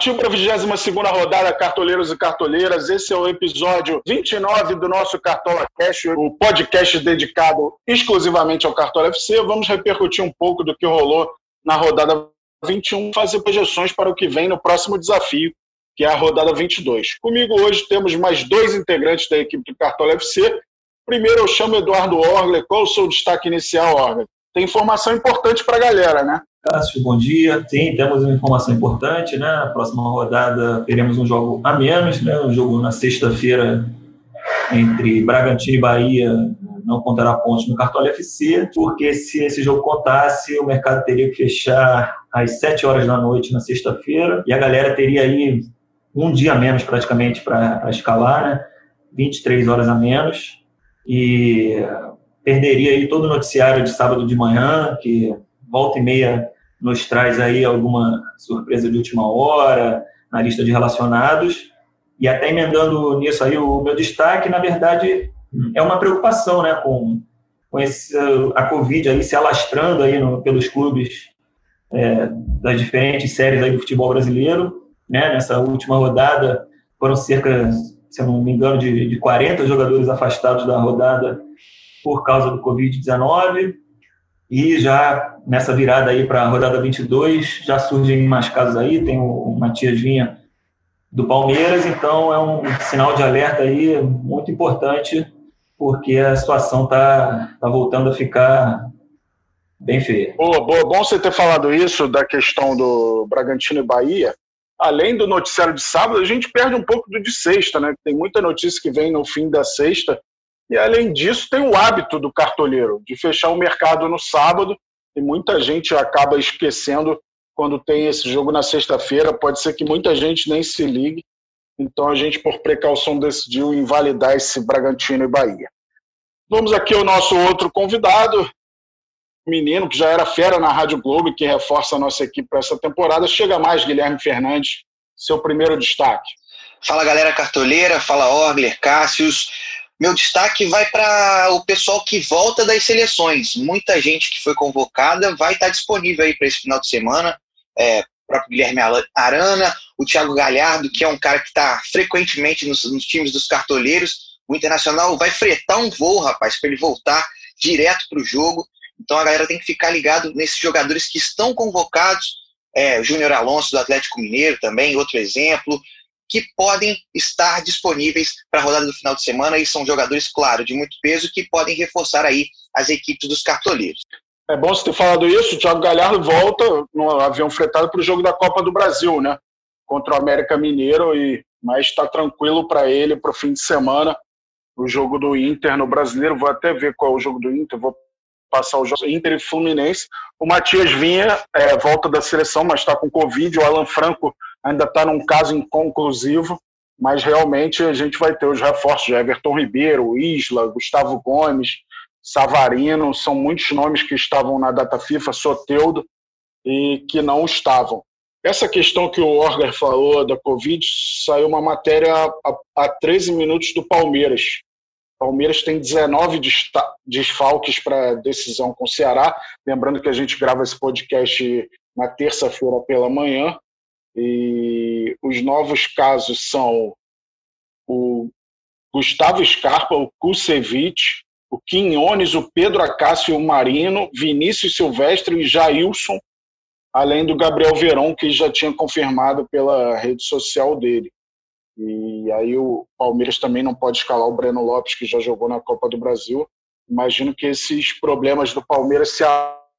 partiu para a 22 rodada, cartoleiros e cartoleiras. Esse é o episódio 29 do nosso Cartola Cash, o podcast dedicado exclusivamente ao Cartola FC. Vamos repercutir um pouco do que rolou na rodada 21, fazer projeções para o que vem no próximo desafio, que é a rodada 22. Comigo hoje temos mais dois integrantes da equipe do Cartola FC. Primeiro eu chamo Eduardo Orgler. Qual o seu destaque inicial, Orgler? Tem informação importante para a galera, né? Cássio, bom dia. Sim, temos uma informação importante, né? Na próxima rodada teremos um jogo a menos, né? Um jogo na sexta-feira entre Bragantino e Bahia não contará pontos no Cartola FC, porque se esse jogo contasse, o mercado teria que fechar às 7 horas da noite na sexta-feira e a galera teria aí um dia a menos praticamente para escalar, né? 23 horas a menos e perderia aí todo o noticiário de sábado de manhã, que volta e meia nos traz aí alguma surpresa de última hora na lista de relacionados. E até emendando nisso aí o meu destaque, na verdade, é uma preocupação, né, com, com esse, a Covid aí se alastrando aí no, pelos clubes é, das diferentes séries aí do futebol brasileiro, né, nessa última rodada foram cerca, se eu não me engano, de, de 40 jogadores afastados da rodada por causa do Covid-19, e já nessa virada aí para a rodada 22, já surgem mais casos aí, tem o Matias Vinha do Palmeiras, então é um sinal de alerta aí muito importante, porque a situação está tá voltando a ficar bem feia. Boa, boa. Bom você ter falado isso da questão do Bragantino e Bahia. Além do noticiário de sábado, a gente perde um pouco do de sexta, né? Tem muita notícia que vem no fim da sexta e, além disso, tem o hábito do cartoleiro de fechar o mercado no sábado, e muita gente acaba esquecendo quando tem esse jogo na sexta-feira. Pode ser que muita gente nem se ligue. Então, a gente, por precaução, decidiu invalidar esse Bragantino e Bahia. Vamos aqui ao nosso outro convidado, menino que já era fera na Rádio Globo e que reforça a nossa equipe para essa temporada. Chega mais, Guilherme Fernandes, seu primeiro destaque. Fala galera cartoleira, fala Orgler, Cássius. Meu destaque vai para o pessoal que volta das seleções. Muita gente que foi convocada vai estar disponível aí para esse final de semana. É, o próprio Guilherme Arana, o Thiago Galhardo, que é um cara que está frequentemente nos, nos, times dos cartoleiros. O Internacional vai fretar um voo, rapaz, para ele voltar direto para o jogo. Então a galera tem que ficar ligado nesses jogadores que estão convocados. É, Júnior Alonso do Atlético Mineiro também, outro exemplo que podem estar disponíveis para a rodada do final de semana e são jogadores, claro, de muito peso que podem reforçar aí as equipes dos cartoleiros. É bom você ter falado isso. O Thiago Galhardo volta no avião fretado para o jogo da Copa do Brasil, né? Contra o América Mineiro, e mas está tranquilo para ele para o fim de semana. O jogo do Inter no Brasileiro. Vou até ver qual é o jogo do Inter. Vou passar o jogo Inter e Fluminense. O Matias Vinha é, volta da seleção, mas está com Covid. O Alan Franco ainda está num caso inconclusivo, mas realmente a gente vai ter os reforços de Everton Ribeiro, Isla, Gustavo Gomes, Savarino, são muitos nomes que estavam na data FIFA, Soteudo, e que não estavam. Essa questão que o Orger falou da Covid, saiu uma matéria a 13 minutos do Palmeiras. Palmeiras tem 19 desfalques para decisão com o Ceará. Lembrando que a gente grava esse podcast na terça-feira pela manhã. E os novos casos são o Gustavo Scarpa, o Kusevich, o Quinones, o Pedro Acácio, o Marino, Vinícius Silvestre e Jailson, além do Gabriel Veron, que já tinha confirmado pela rede social dele. E aí o Palmeiras também não pode escalar o Breno Lopes, que já jogou na Copa do Brasil. Imagino que esses problemas do Palmeiras se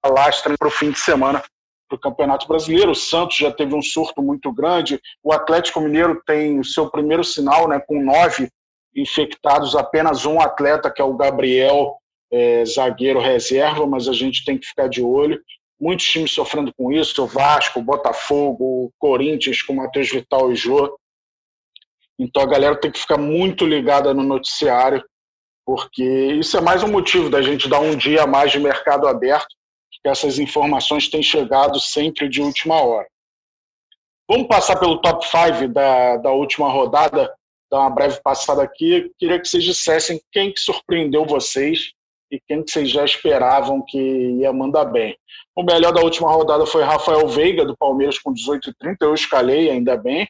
alastrem para o fim de semana para o Campeonato Brasileiro. O Santos já teve um surto muito grande. O Atlético Mineiro tem o seu primeiro sinal, né, com nove infectados, apenas um atleta, que é o Gabriel, é, zagueiro reserva, mas a gente tem que ficar de olho. Muitos times sofrendo com isso, o Vasco, o Botafogo, o Corinthians com Matheus Vital e Jô. Então a galera tem que ficar muito ligada no noticiário, porque isso é mais um motivo da gente dar um dia a mais de mercado aberto que essas informações têm chegado sempre de última hora. Vamos passar pelo top 5 da, da última rodada, dar uma breve passada aqui. Queria que vocês dissessem quem que surpreendeu vocês e quem que vocês já esperavam que ia mandar bem. O melhor da última rodada foi Rafael Veiga, do Palmeiras, com 18,30. Eu escalei, ainda bem.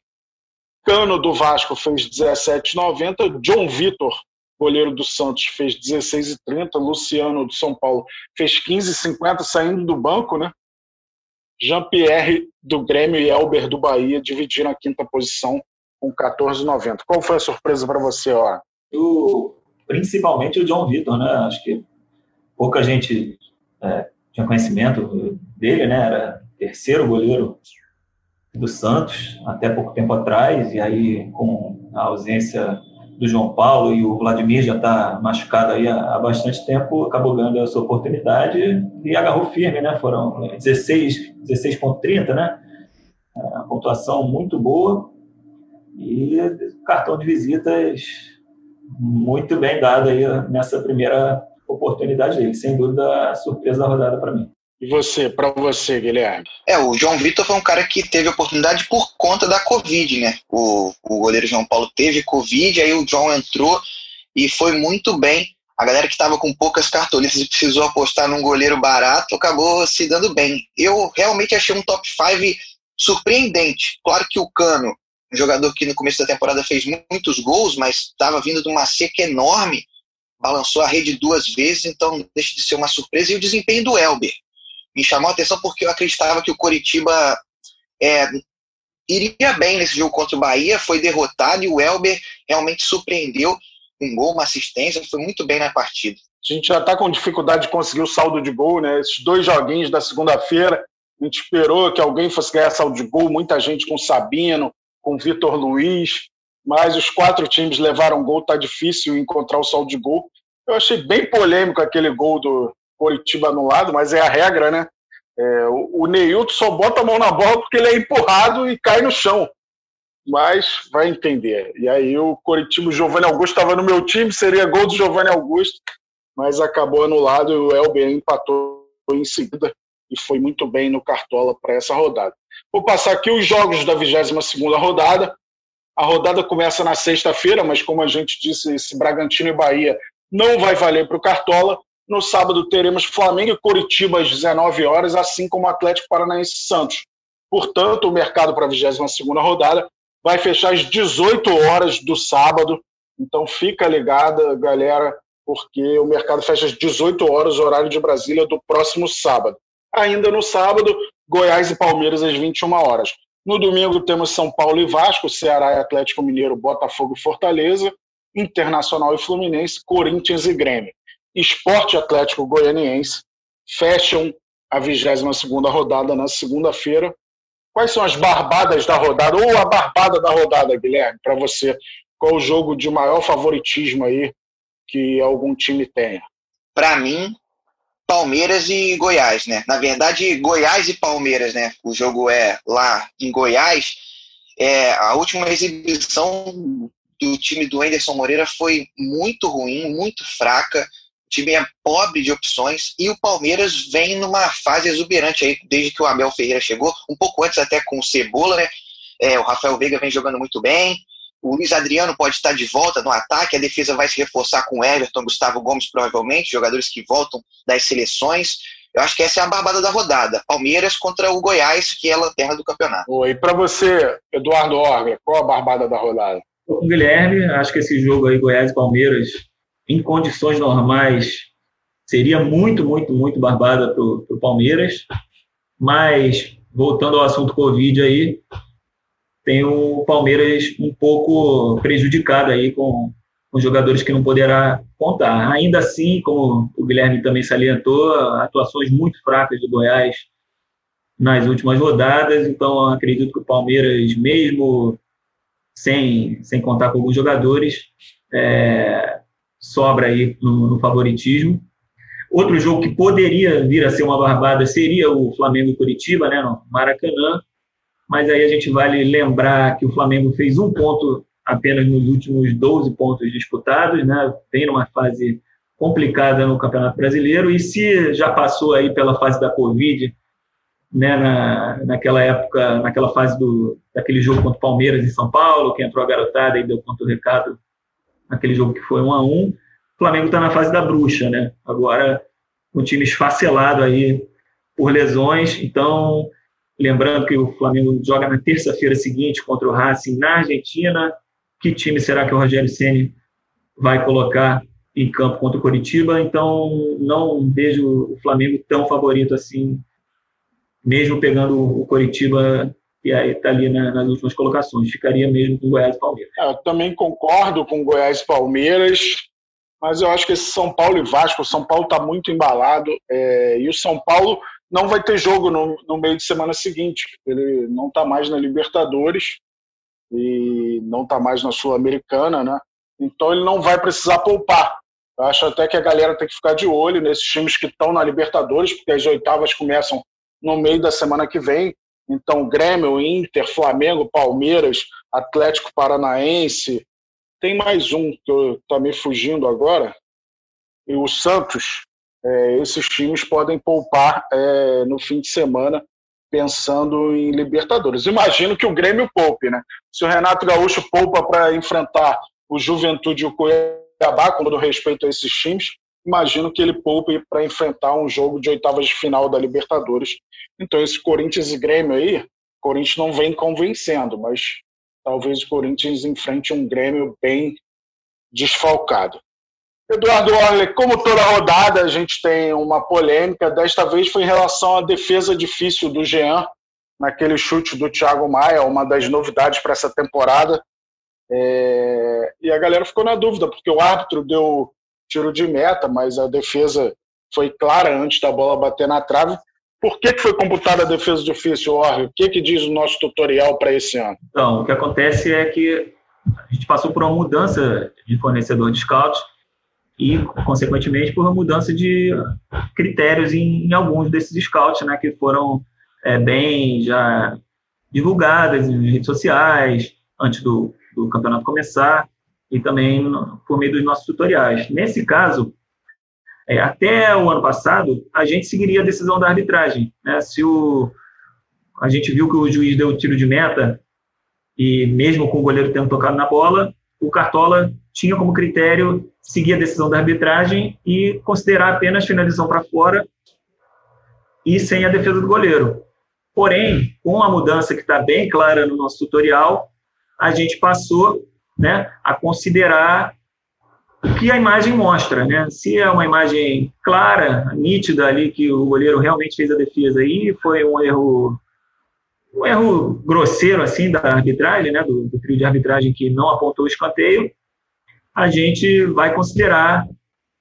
Cano, do Vasco, fez 17,90. John Vitor, goleiro do Santos, fez 16,30. Luciano, do São Paulo, fez 15,50, saindo do banco, né? Jean-Pierre, do Grêmio, e Elber, do Bahia, dividiram a quinta posição com 14,90. Qual foi a surpresa para você, ó? O, principalmente o John Vitor, né? Acho que pouca gente é, tinha conhecimento dele, né? Era terceiro goleiro do Santos até pouco tempo atrás, e aí com a ausência do João Paulo e o Vladimir já está machucado aí há, bastante tempo, acabou ganhando essa oportunidade e agarrou firme, né? Foram 16, 16,30, né? É, a pontuação muito boa e cartão de visitas muito bem dado aí nessa primeira oportunidade dele. Sem dúvida, a surpresa da rodada para mim. E você, para você, Guilherme? É, o João Vitor foi um cara que teve oportunidade por conta da Covid, né? O, o goleiro João Paulo teve Covid, aí o João entrou e foi muito bem. A galera que estava com poucas cartolinas e precisou apostar num goleiro barato acabou se dando bem. Eu realmente achei um top 5 surpreendente. Claro que o Cano um jogador que no começo da temporada fez muitos gols, mas estava vindo de uma seca enorme, balançou a rede duas vezes, então deixa de ser uma surpresa. E o desempenho do Elber me chamou a atenção porque eu acreditava que o Coritiba é, iria bem nesse jogo contra o Bahia, foi derrotado e o Elber realmente surpreendeu. Um gol, uma assistência, foi muito bem na partida. A gente já está com dificuldade de conseguir o saldo de gol, né? Esses dois joguinhos da segunda-feira, a gente esperou que alguém fosse ganhar saldo de gol, muita gente com Sabino, com Vitor Luiz, mas os quatro times levaram gol, tá difícil encontrar o saldo de gol. Eu achei bem polêmico aquele gol do Coritiba anulado, mas é a regra, né? É, o, Neilton só bota a mão na bola porque ele é empurrado e cai no chão. Mas vai entender. E aí o Coritiba, o Giovanni Augusto estava no meu time, seria gol do Giovanni Augusto, mas acabou anulado e o Elber empatou em seguida e foi muito bem no Cartola para essa rodada. Vou passar aqui os jogos da 22 rodada. A rodada começa na sexta-feira, mas como a gente disse, esse Bragantino e Bahia não vai valer para o Cartola. No sábado teremos Flamengo e Curitiba às 19 horas, assim como Atlético Paranaense e Santos. Portanto, o mercado para a 22 rodada vai fechar às 18 horas do sábado. Então fica ligada, galera, porque o mercado fecha às 18 horas, horário de Brasília, do próximo sábado. Ainda no sábado, Goiás e Palmeiras às 21 horas. No domingo temos São Paulo e Vasco, Ceará e Atlético Mineiro, Botafogo e Fortaleza, Internacional e Fluminense, Corinthians e Grêmio. Esporte Atlético Goianiense fecham a 22 rodada na segunda-feira. Quais são as barbadas da rodada, ou a barbada da rodada, Guilherme, para você? Qual o jogo de maior favoritismo aí que algum time tenha? Para mim, Palmeiras e Goiás, né? Na verdade, Goiás e Palmeiras, né? O jogo é lá em Goiás. É, a última exibição do time do Anderson Moreira foi muito ruim, muito fraca. Time é pobre de opções e o Palmeiras vem numa fase exuberante aí, desde que o Abel Ferreira chegou, um pouco antes até com o Cebola, né? É, o Rafael Veiga vem jogando muito bem. O Luiz Adriano pode estar de volta no ataque, a defesa vai se reforçar com Everton, Gustavo Gomes, provavelmente, jogadores que voltam das seleções. Eu acho que essa é a barbada da rodada. Palmeiras contra o Goiás, que é a lanterna do campeonato. E para você, Eduardo Orga, qual a barbada da rodada? Com o Guilherme, acho que esse jogo aí, Goiás e Palmeiras, em condições normais, seria muito, muito, muito barbada para o Palmeiras. Mas, voltando ao assunto Covid aí, tem o Palmeiras um pouco prejudicado aí com, com jogadores que não poderá contar. Ainda assim, como o Guilherme também salientou, atuações muito fracas do Goiás nas últimas rodadas, então acredito que o Palmeiras, mesmo sem, sem contar com alguns jogadores, é, sobra aí no, no, favoritismo. Outro jogo que poderia vir a ser uma barbada seria o Flamengo-Curitiba, né, no Maracanã, mas aí a gente vale lembrar que o Flamengo fez um ponto apenas nos últimos 12 pontos disputados, né? Vem numa fase complicada no Campeonato Brasileiro e se já passou aí pela fase da Covid, né, na, naquela época, naquela fase do, daquele jogo contra o Palmeiras em São Paulo, que entrou a garotada e deu conta do recado naquele jogo que foi um a um, o Flamengo está na fase da bruxa, né? Agora um time esfacelado aí por lesões. Então, lembrando que o Flamengo joga na terça-feira seguinte contra o Racing na Argentina. Que time será que o Rogério Ceni vai colocar em campo contra o Coritiba? Então, não vejo o Flamengo tão favorito assim, mesmo pegando o Coritiba e aí está ali na, nas últimas colocações. Ficaria mesmo com Goiás e Palmeiras. É, eu também concordo com Goiás e Palmeiras, mas eu acho que esse São Paulo e Vasco, o São Paulo está muito embalado é, e o São Paulo não vai ter jogo no, no meio de semana seguinte. Ele não está mais na Libertadores e não está mais na Sul-Americana, né? Então ele não vai precisar poupar. Eu acho até que a galera tem que ficar de olho nesses times que estão na Libertadores, porque as oitavas começam no meio da semana que vem. Então, Grêmio, Inter, Flamengo, Palmeiras, Atlético Paranaense. Tem mais um que está me fugindo agora. E o Santos. É, esses times podem poupar é, no fim de semana pensando em Libertadores. Imagino que o Grêmio poupe, né? Se o Renato Gaúcho poupa para enfrentar o Juventude e o Cuiabá, com todo respeito a esses times, imagino que ele poupe para enfrentar um jogo de oitavas de final da Libertadores. Então, esse Corinthians e Grêmio aí, o Corinthians não vem convencendo, mas talvez o Corinthians enfrente um Grêmio bem desfalcado. Eduardo Orle, como toda rodada, a gente tem uma polêmica. Desta vez foi em relação à defesa difícil do Jean, naquele chute do Thiago Maia, uma das novidades para essa temporada. É... E a galera ficou na dúvida, porque o árbitro deu tiro de meta, mas a defesa foi clara antes da bola bater na trave. Por que, que foi computada a defesa difícil, Orre? O que, que diz o nosso tutorial para esse ano? Então, o que acontece é que a gente passou por uma mudança de fornecedor de scouts e, consequentemente, por uma mudança de critérios em, em alguns desses scouts, né, que foram é, bem já divulgadas em redes sociais antes do, do campeonato começar e também por meio dos nossos tutoriais. Nesse caso, é, até o ano passado, a gente seguiria a decisão da arbitragem. Né? Se o, a gente viu que o juiz deu o tiro de meta, e mesmo com o goleiro tendo tocado na bola, o Cartola tinha como critério seguir a decisão da arbitragem e considerar apenas finalização para fora e sem a defesa do goleiro. Porém, com a mudança que está bem clara no nosso tutorial, a gente passou né, a considerar o que a imagem mostra, né? Se é uma imagem clara, nítida ali que o goleiro realmente fez a defesa e foi um erro um erro grosseiro assim da arbitragem, né, do, do trio de arbitragem que não apontou o escanteio, a gente vai considerar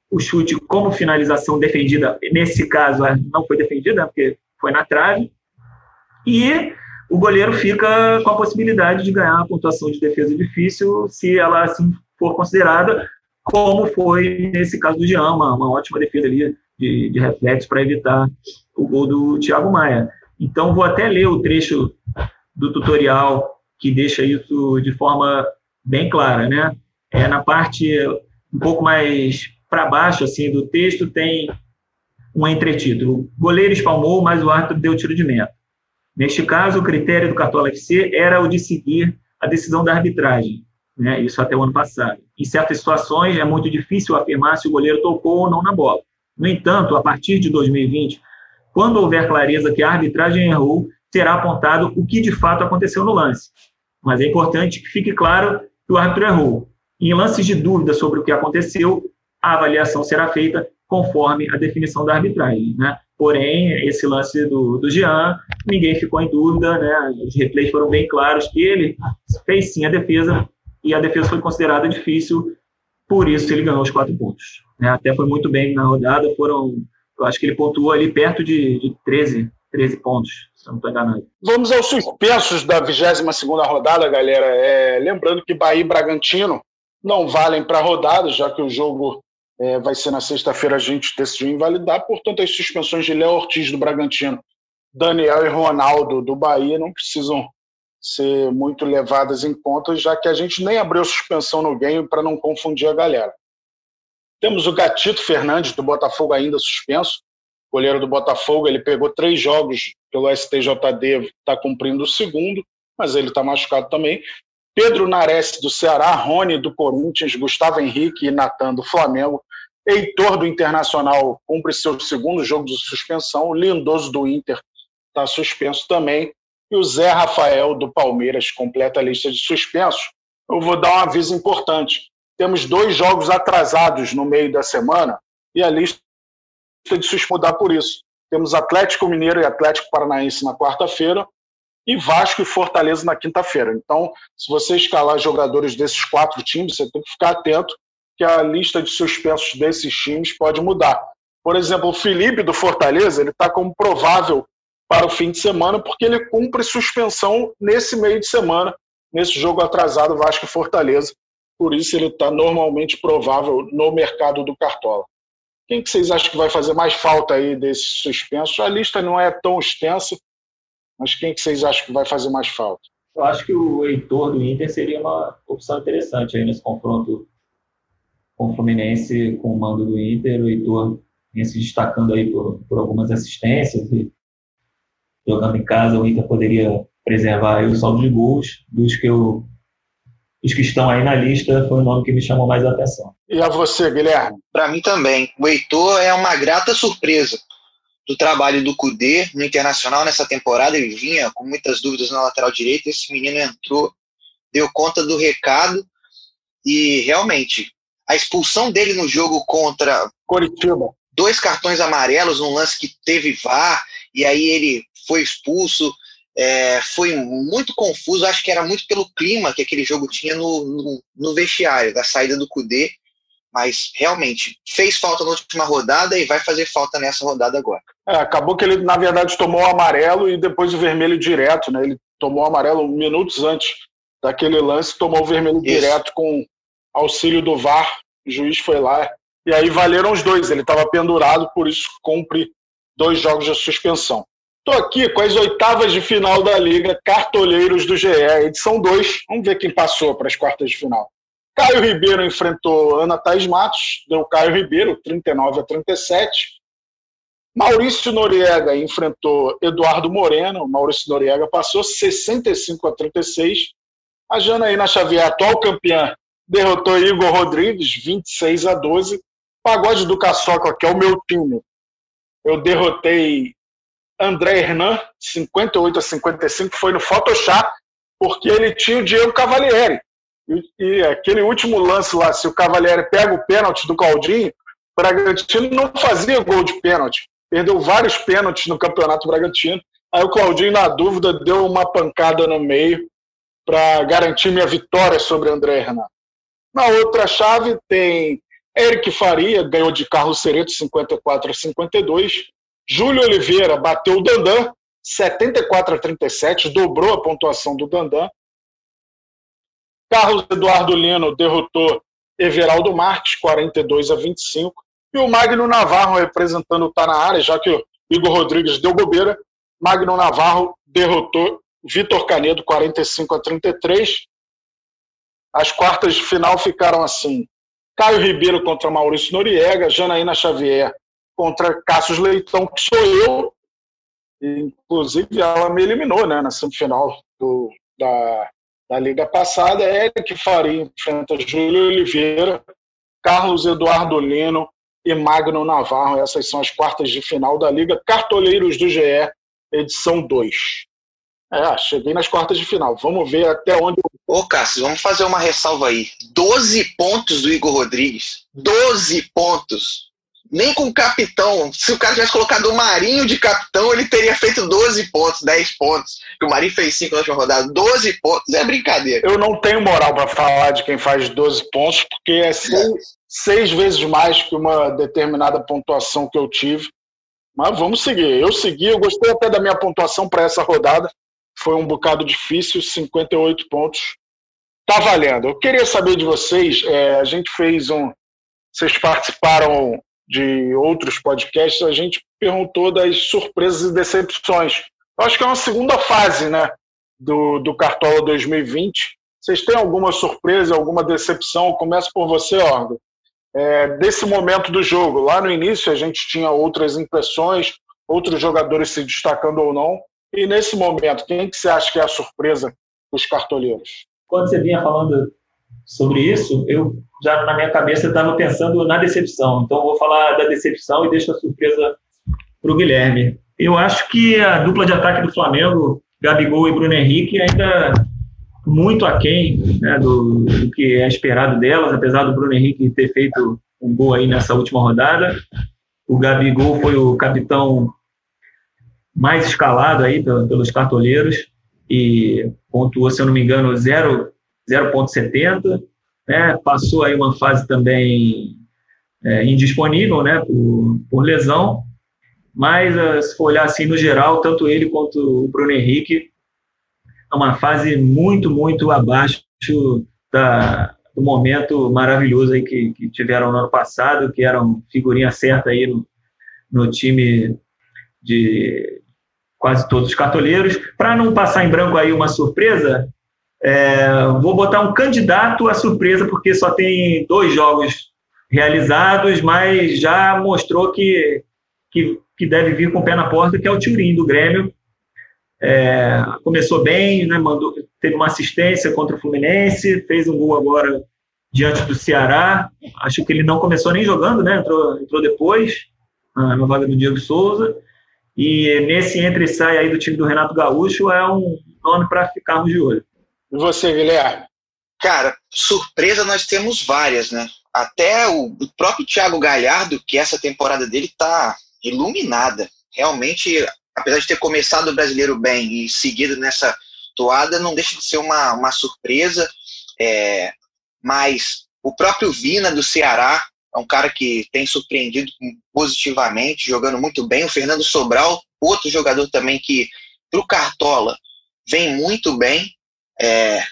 o chute como finalização defendida. Nesse caso, não foi defendida, porque foi na trave. E o goleiro fica com a possibilidade de ganhar a pontuação de defesa difícil se ela assim for considerada, como foi nesse caso do Jean, uma, uma ótima defesa ali de, de reflexo para evitar o gol do Thiago Maia. Então, vou até ler o trecho do tutorial que deixa isso de forma bem clara, né? É na parte um pouco mais para baixo assim do texto tem um entretítulo: goleiro espalmou, mas o árbitro deu tiro de meta. Neste caso, o critério do Cartola FC era o de seguir a decisão da arbitragem, né? isso até o ano passado. Em certas situações, é muito difícil afirmar se o goleiro tocou ou não na bola. No entanto, a partir de 2020, quando houver clareza que a arbitragem errou, será apontado o que de fato aconteceu no lance. Mas é importante que fique claro que o árbitro errou. Em lances de dúvida sobre o que aconteceu, a avaliação será feita conforme a definição da arbitragem. Né? Porém, esse lance do, do Jean, ninguém ficou em dúvida, né? os replays foram bem claros que ele fez sim a defesa e a defesa foi considerada difícil, por isso ele ganhou os quatro pontos. Né? Até foi muito bem na rodada, foram, eu acho que ele pontuou ali perto de, de 13, 13 pontos, se não estou enganado. Vamos aos suspensos da 22 segunda rodada, galera. É, lembrando que Bahia e Bragantino não valem para a rodada, já que o jogo é, vai ser na sexta-feira, a gente decidiu invalidar, portanto, as suspensões de Léo Ortiz do Bragantino, Daniel e Ronaldo do Bahia não precisam ser muito levadas em conta, já que a gente nem abriu suspensão no game para não confundir a galera. Temos o Gatito Fernandes, do Botafogo, ainda suspenso, goleiro do Botafogo, ele pegou três jogos pelo STJD, está cumprindo o segundo, mas ele está machucado também. Pedro Nares, do Ceará, Rony, do Corinthians, Gustavo Henrique e Natan, do Flamengo, Heitor do Internacional cumpre seu segundo jogo de suspensão. O Lindoso do Inter está suspenso também. E o Zé Rafael do Palmeiras completa a lista de suspensos. Eu vou dar um aviso importante. Temos dois jogos atrasados no meio da semana e a lista de suspensos mudar por isso. Temos Atlético Mineiro e Atlético Paranaense na quarta-feira e Vasco e Fortaleza na quinta-feira. Então, se você escalar jogadores desses quatro times, você tem que ficar atento que a lista de suspensos desses times pode mudar. Por exemplo, o Felipe do Fortaleza, ele está como provável para o fim de semana, porque ele cumpre suspensão nesse meio de semana, nesse jogo atrasado Vasco e Fortaleza. Por isso ele está normalmente provável no mercado do Cartola. Quem que vocês acham que vai fazer mais falta aí desses suspensos? A lista não é tão extensa, mas quem que vocês acham que vai fazer mais falta? Eu acho que o Heitor do Inter seria uma opção interessante aí nesse confronto com o Fluminense, com o mando do Inter. O Heitor vinha se destacando aí por, por algumas assistências e jogando em casa, o Inter poderia preservar o saldo de gols dos que eu os que estão aí na lista foi o nome que me chamou mais a atenção. E a você, Guilherme? Para mim também. O Heitor é uma grata surpresa do trabalho do Cudê no Internacional nessa temporada. Ele vinha com muitas dúvidas na lateral direita. Esse menino entrou, deu conta do recado e realmente a expulsão dele no jogo contra Coritiba. Dois cartões amarelos, um lance que teve VAR, e aí ele foi expulso. É, foi muito confuso, acho que era muito pelo clima que aquele jogo tinha no, no, no vestiário, da saída do Cudê mas realmente fez falta na última rodada e vai fazer falta nessa rodada agora. É, acabou que ele, na verdade, tomou o amarelo e depois o vermelho direto, né? Ele tomou o amarelo minutos antes daquele lance, tomou o vermelho Isso. direto com auxílio do VAR, juiz foi lá. E aí valeram os dois, ele estava pendurado, por isso cumpre dois jogos de suspensão. Estou aqui com as oitavas de final da Liga Cartoleiros do GE, edição 2. Vamos ver quem passou para as quartas de final. Caio Ribeiro enfrentou Ana Thaís Matos, deu Caio Ribeiro, 39 a 37. Maurício Noriega enfrentou Eduardo Moreno, Maurício Noriega passou 65 a 36. A Janaína Xavier, atual campeã, derrotou Igor Rodrigues, 26 a 12. Pagode do Caçoca, que é o meu time, eu derrotei André Hernan, 58 a 55, foi no Photoshop, porque ele tinha o Diego Cavalieri. E, e, aquele último lance lá, se o Cavalieri pega o pênalti do Claudinho, o Bragantino não fazia gol de pênalti. Perdeu vários pênaltis no Campeonato Bragantino. Aí o Claudinho, na dúvida, deu uma pancada no meio para garantir minha vitória sobre André Renato. Na outra chave tem Eric Faria, ganhou de Carlos Cereto 54 a 52. Júlio Oliveira bateu o Dandan 74 a 37, dobrou a pontuação do Dandan. Carlos Eduardo Lino derrotou Everaldo Marques, 42 a 25. E o Magno Navarro, representando o Tá na área, já que o Igor Rodrigues deu bobeira, Magno Navarro derrotou Vitor Canedo, 45 a 33. As quartas de final ficaram assim: Caio Ribeiro contra Maurício Noriega, Janaína Xavier contra Cassius Leitão, que sou eu. Inclusive, ela me eliminou né, na semifinal do, da, da Liga passada. Eric Faria enfrenta Júlio Oliveira, Carlos Eduardo Lino e Magno Navarro. Essas são as quartas de final da Liga. Cartoleiros do GE, edição 2. É, cheguei nas quartas de final. Vamos ver até onde. Ô, Cássio, vamos fazer uma ressalva aí. 12 pontos do Igor Rodrigues. 12 pontos nem com o capitão. Se o cara tivesse colocado o Marinho de capitão, ele teria feito 12 pontos, 10 pontos. Que o Marinho fez 5 na última rodada. 12 pontos é brincadeira. Eu não tenho moral para falar de quem faz 12 pontos, porque é seis, seis vezes mais que uma determinada pontuação que eu tive. Mas vamos seguir. Eu segui, eu gostei até da minha pontuação para essa rodada. Foi um bocado difícil, 58 pontos. Tá valendo. Eu queria saber de vocês, é, a gente fez um. Vocês participaram de outros podcasts, a gente perguntou das surpresas e decepções. Eu acho que é uma segunda fase né, do, do Cartola 2020. Vocês têm alguma surpresa, alguma decepção? Começo por você, Orgo. É, desse momento do jogo. Lá no início a gente tinha outras impressões, outros jogadores se destacando ou não. E nesse momento, quem que você acha que é a surpresa dos cartoleiros? Quando você vinha falando sobre isso, eu já na minha cabeça estava pensando na decepção. Então vou falar da decepção e deixo a surpresa para o Guilherme. Eu acho que a dupla de ataque do Flamengo, Gabigol e Bruno Henrique, ainda muito aquém né, do, do que é esperado delas, apesar do Bruno Henrique ter feito um gol aí nessa última rodada. O Gabigol foi o capitão mais escalado aí pelos cartoleiros e pontuou, se eu não me engano, 0,70. Né? Passou aí uma fase também é, indisponível né, por, por lesão, mas eh, se for olhar assim no geral, tanto ele quanto o Bruno Henrique é uma fase muito, muito abaixo da, do momento maravilhoso aí que, que tiveram no ano passado, que eram figurinha certa aí no, no time de quase todos os cartoleiros. Para não passar em branco aí uma surpresa, é, vou botar um candidato à surpresa, porque só tem dois jogos realizados, mas já mostrou que, que, que deve vir com o pé na porta, que é o Turim do Grêmio, é, começou bem, né, mandou, teve uma assistência contra o Fluminense, fez um gol agora diante do Ceará. Acho que ele não começou nem jogando, né? Entrou, entrou depois, na vaga do Diego Souza. E nesse entre e sai aí do time do Renato Gaúcho é um nome para ficarmos de olho. E você, Guilherme? Cara, surpresa nós temos várias, né? Até o próprio Thiago Galhardo, que essa temporada dele está iluminada. Realmente apesar de ter começado o brasileiro bem e seguido nessa toada, não deixa de ser uma, uma surpresa. É, mas o próprio Vina do Ceará é um cara que tem surpreendido positivamente, jogando muito bem. O Fernando Sobral, outro jogador também que, para o Cartola, vem muito bem. É,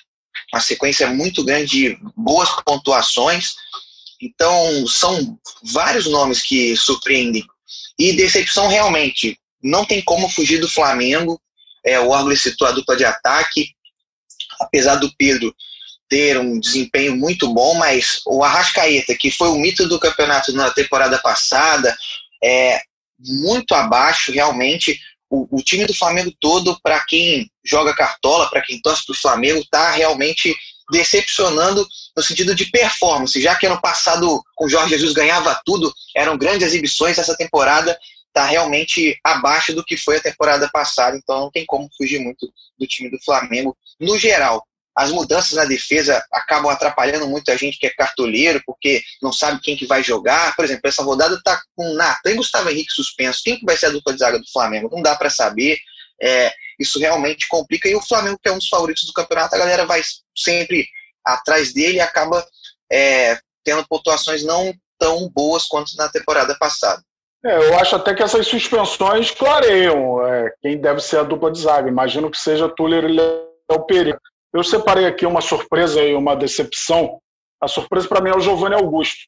uma sequência muito grande de boas pontuações. Então, são vários nomes que surpreendem. E decepção realmente não tem como fugir do Flamengo. É, o Orgulho citou a dupla de ataque. Apesar do Pedro ter um desempenho muito bom, mas o Arrascaeta, que foi o mito do campeonato na temporada passada, é muito abaixo, realmente. O, o time do Flamengo todo, para quem joga cartola, para quem torce para o Flamengo, está realmente decepcionando no sentido de performance, já que ano passado com o Jorge Jesus ganhava tudo, eram grandes exibições, essa temporada está realmente abaixo do que foi a temporada passada, então não tem como fugir muito do time do Flamengo no geral. As mudanças na defesa acabam atrapalhando muito a gente que é cartoleiro, porque não sabe quem que vai jogar. Por exemplo, essa rodada está com Natan e Gustavo Henrique suspenso. Quem que vai ser a dupla de zaga do Flamengo? Não dá para saber. É, isso realmente complica. E o Flamengo, que é um dos favoritos do campeonato, a galera vai sempre atrás dele e acaba é, tendo pontuações não tão boas quanto na temporada passada. É, eu acho até que essas suspensões clareiam é, quem deve ser a dupla de zaga. Imagino que seja Tuller e Léo Pereira. Eu separei aqui uma surpresa e uma decepção. A surpresa para mim é o Giovanni Augusto.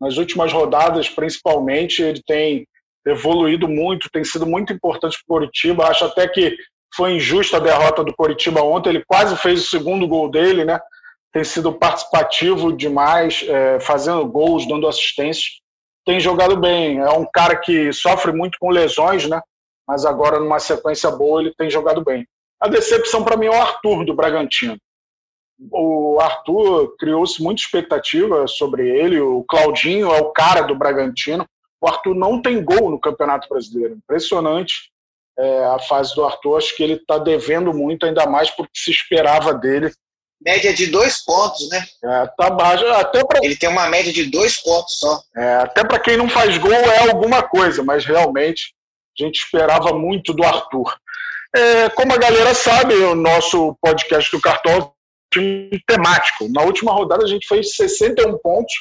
Nas últimas rodadas, principalmente, ele tem evoluído muito, tem sido muito importante para o Coritiba. Acho até que foi injusta a derrota do Coritiba ontem. Ele quase fez o segundo gol dele, né? Tem sido participativo demais, é, fazendo gols, dando assistências tem jogado bem. É um cara que sofre muito com lesões, né? Mas agora, numa sequência boa, ele tem jogado bem. A decepção para mim é o Arthur do Bragantino. O Arthur criou-se muita expectativa sobre ele. O Claudinho é o cara do Bragantino. O Arthur não tem gol no Campeonato Brasileiro. Impressionante é, a fase do Arthur. Acho que ele está devendo muito, ainda mais porque se esperava dele média de dois pontos, né? É, tá baixo. Até pra... Ele tem uma média de dois pontos só. É, até para quem não faz gol é alguma coisa, mas realmente a gente esperava muito do Arthur. É, como a galera sabe, o nosso podcast do Cartão é temático. Na última rodada a gente fez 61 pontos,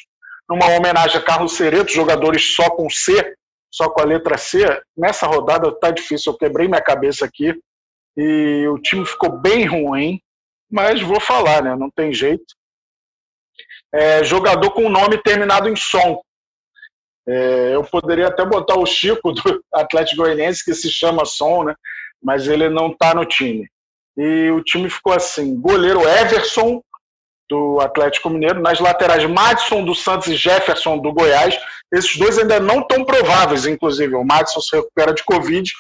numa homenagem a Carlos Cereto, jogadores só com C, só com a letra C. Nessa rodada tá difícil, eu quebrei minha cabeça aqui e o time ficou bem ruim mas vou falar, né? Não tem jeito. É, jogador com nome terminado em som. É, eu poderia até botar o Chico do Atlético Goianiense, que se chama Som, né? Mas ele não está no time. E o time ficou assim: goleiro Everson, do Atlético Mineiro, nas laterais Madison do Santos e Jefferson do Goiás. Esses dois ainda não estão prováveis, inclusive. O Madison se recupera de Covid.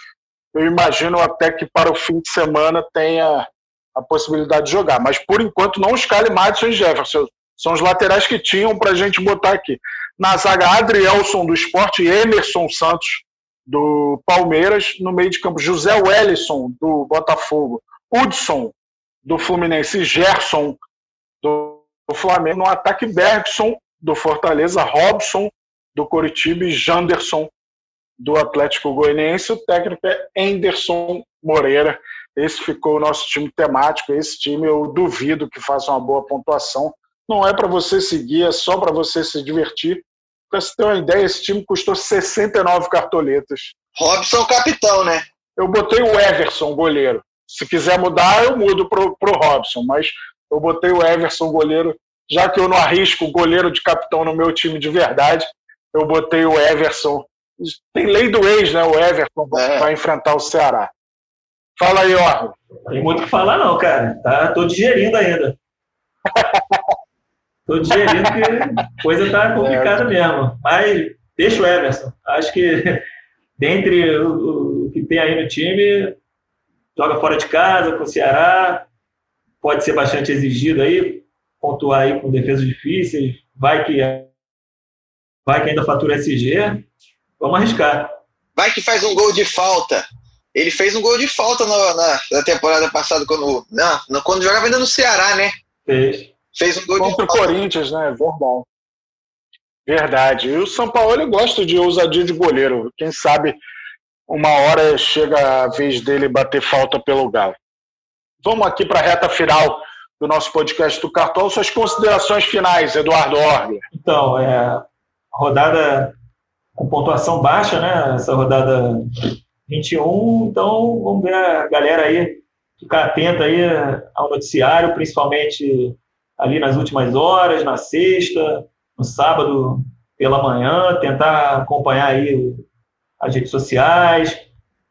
Eu imagino até que para o fim de semana tenha a possibilidade de jogar. Mas por enquanto não escale Madison e Jefferson. São os laterais que tinham para a gente botar aqui. Na zaga, Adrielson do Esporte e Emerson Santos do Palmeiras. No meio de campo, José Wellison do Botafogo, Hudson do Fluminense Gerson do Flamengo. No ataque, Bergson do Fortaleza, Robson do Coritiba e Janderson do Atlético Goianiense. O técnico é Anderson Moreira. Esse ficou o nosso time temático. Esse time eu duvido que faça uma boa pontuação. Não é para você seguir, é só para você se divertir. Para você ter uma ideia, esse time custou 69 cartoletas. Robson capitão, né? Eu botei o Everson, goleiro. Se quiser mudar, eu mudo pro, pro Robson, mas eu botei o Everson, goleiro, já que eu não arrisco goleiro de capitão no meu time de verdade, eu botei o Everson. Tem lei do ex, né? O Everton é. vai enfrentar o Ceará. Fala aí, ó. Tem muito o que falar, não, cara. Tá, tô digerindo ainda. tô digerindo que a coisa tá complicada é. mesmo. Mas deixa o Everson. Acho que dentre o, o, que tem aí no time, joga fora de casa com o Ceará, pode ser bastante exigido aí, pontuar aí com defesas difíceis, vai que vai que ainda fatura SG, vamos arriscar. Vai que faz um gol de falta. Ele fez um gol de falta na, na, na temporada passada, quando, não, quando jogava ainda no Ceará, né? Fez. Fez um gol Contra de o Corinthians, né? Verdade. Verdade. E o São Paulo gosta de ousadia de goleiro. Quem sabe uma hora chega a vez dele bater falta pelo Galo. Vamos aqui para a reta final do nosso podcast do Cartão. Suas considerações finais, Eduardo Orgler. Então, é, rodada com pontuação baixa, né? Essa rodada 21. Então, vamos ver a galera aí ficar atenta aí ao noticiário, principalmente ali nas últimas horas, na sexta, no sábado pela manhã, tentar acompanhar aí as redes sociais,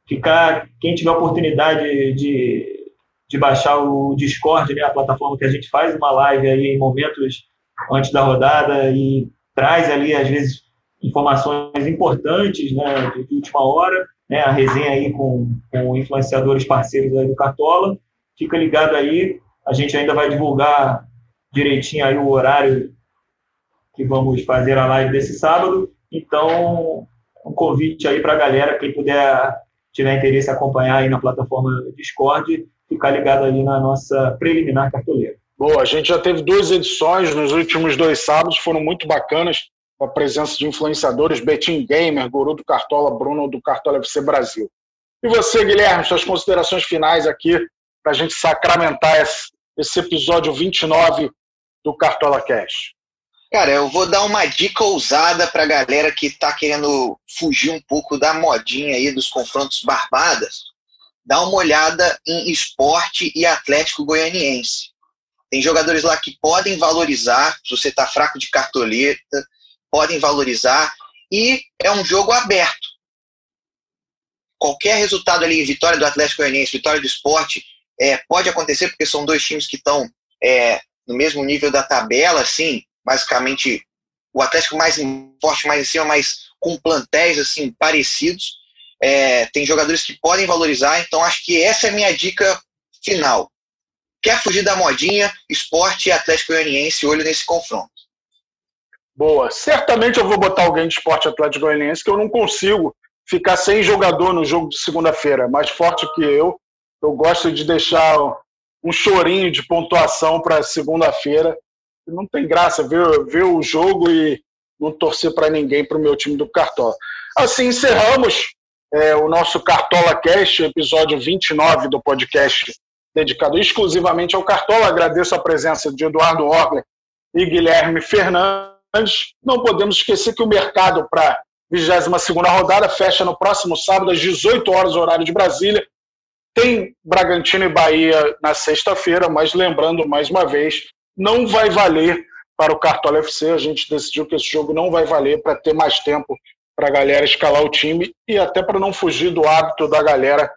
ficar, quem tiver oportunidade de, de baixar o Discord, né, a plataforma que a gente faz uma live aí em momentos antes da rodada e traz ali, às vezes, informações importantes né, de última hora, né, a resenha aí com, com influenciadores parceiros aí do Cartola. Fica ligado aí, a gente ainda vai divulgar direitinho aí o horário que vamos fazer a live desse sábado. Então, um convite aí para a galera, quem puder tiver interesse acompanhar aí na plataforma Discord, ficar ligado ali na nossa preliminar cartoleira. Boa, a gente já teve duas edições nos últimos dois sábados, foram muito bacanas com a presença de influenciadores, Betim Gamer, Guru do Cartola, Bruno do Cartola FC Brasil. E você, Guilherme, suas considerações finais aqui para a gente sacramentar esse, esse episódio 29 do Cartola Cash. Cara, eu vou dar uma dica ousada para a galera que está querendo fugir um pouco da modinha aí dos confrontos barbadas. Dá uma olhada em esporte e Atlético Goianiense. Tem jogadores lá que podem valorizar, se você está fraco de cartoleta, podem valorizar e é um jogo aberto. Qualquer resultado ali, vitória do Atlético Goianiense, vitória do esporte, é, pode acontecer porque são dois times que estão é, no mesmo nível da tabela, assim, basicamente o Atlético mais forte, mais em cima, mas com plantéis assim parecidos. É, tem jogadores que podem valorizar, então acho que essa é a minha dica final. Quer fugir da modinha, esporte e Atlético Goianiense, olho nesse confronto. Boa. Certamente eu vou botar alguém de esporte Atlético Goianiense que eu não consigo ficar sem jogador no jogo de segunda-feira. Mais forte que eu. Eu gosto de deixar um chorinho de pontuação para segunda-feira. Não tem graça ver, ver o jogo e não torcer para ninguém para o meu time do Cartola. Assim encerramos é, o nosso Cartola Cast, episódio 29 do podcast dedicado exclusivamente ao Cartola. Agradeço a presença de Eduardo Orler e Guilherme Fernandes não podemos esquecer que o mercado para a 22 rodada fecha no próximo sábado, às 18 horas, horário de Brasília. Tem Bragantino e Bahia na sexta-feira, mas lembrando mais uma vez, não vai valer para o Cartola FC. A gente decidiu que esse jogo não vai valer para ter mais tempo para a galera escalar o time e até para não fugir do hábito da galera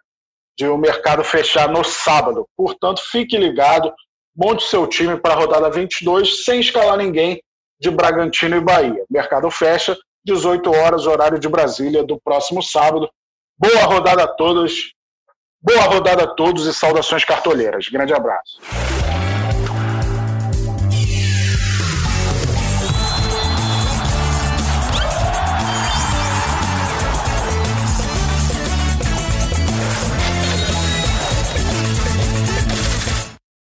de o mercado fechar no sábado. Portanto, fique ligado, monte seu time para a rodada 22 sem escalar ninguém de Bragantino e Bahia. Mercado fecha, 18 horas, horário de Brasília, do próximo sábado. Boa rodada a todos. Boa rodada a todos e saudações cartoleiras. Grande abraço.